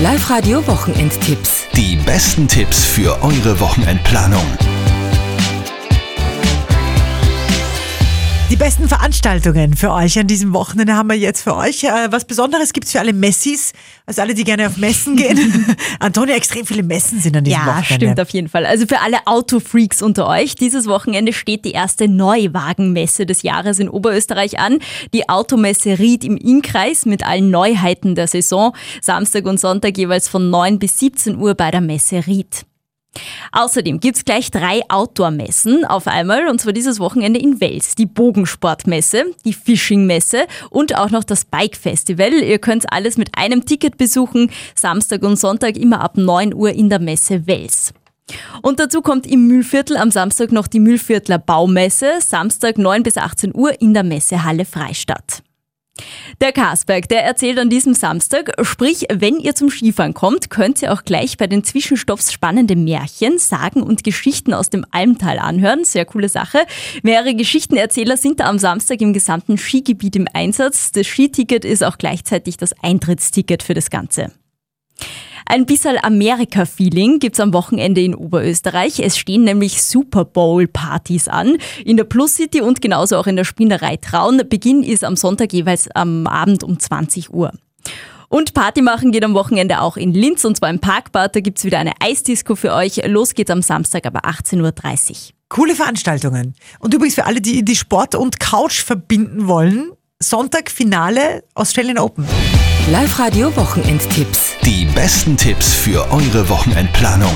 Live-Radio Wochenendtipps. Die besten Tipps für eure Wochenendplanung. Besten Veranstaltungen für euch an diesem Wochenende haben wir jetzt für euch. Äh, Was Besonderes gibt's für alle Messis, also alle, die gerne auf Messen gehen. Antonia, extrem viele Messen sind an diesem Ja, Wochenende. stimmt auf jeden Fall. Also für alle Autofreaks unter euch, dieses Wochenende steht die erste Neuwagenmesse des Jahres in Oberösterreich an. Die Automesse Ried im Innkreis mit allen Neuheiten der Saison. Samstag und Sonntag jeweils von 9 bis 17 Uhr bei der Messe Ried. Außerdem gibt's gleich drei Outdoor-Messen auf einmal, und zwar dieses Wochenende in Wels. Die Bogensportmesse, die Fishing-Messe und auch noch das Bike-Festival. Ihr könnt alles mit einem Ticket besuchen, Samstag und Sonntag immer ab 9 Uhr in der Messe Wels. Und dazu kommt im Mühlviertel am Samstag noch die Mühlviertler Baumesse, Samstag 9 bis 18 Uhr in der Messehalle Freistadt. Der Karsberg, der erzählt an diesem Samstag, sprich, wenn ihr zum Skifahren kommt, könnt ihr auch gleich bei den Zwischenstoffs spannende Märchen, Sagen und Geschichten aus dem Almtal anhören. Sehr coole Sache. Mehrere Geschichtenerzähler sind da am Samstag im gesamten Skigebiet im Einsatz. Das Skiticket ist auch gleichzeitig das Eintrittsticket für das Ganze. Ein bisschen Amerika-Feeling gibt's am Wochenende in Oberösterreich. Es stehen nämlich Super Bowl-Partys an. In der Plus City und genauso auch in der Spinnerei Traun. Beginn ist am Sonntag jeweils am Abend um 20 Uhr. Und Party machen geht am Wochenende auch in Linz und zwar im Parkbad. Da gibt's wieder eine Eisdisco für euch. Los geht's am Samstag aber 18.30 Uhr. Coole Veranstaltungen. Und übrigens für alle, die die Sport und Couch verbinden wollen, Sonntag Finale Australian Open. Live-Radio Wochenendtipps. Die besten Tipps für eure Wochenendplanung.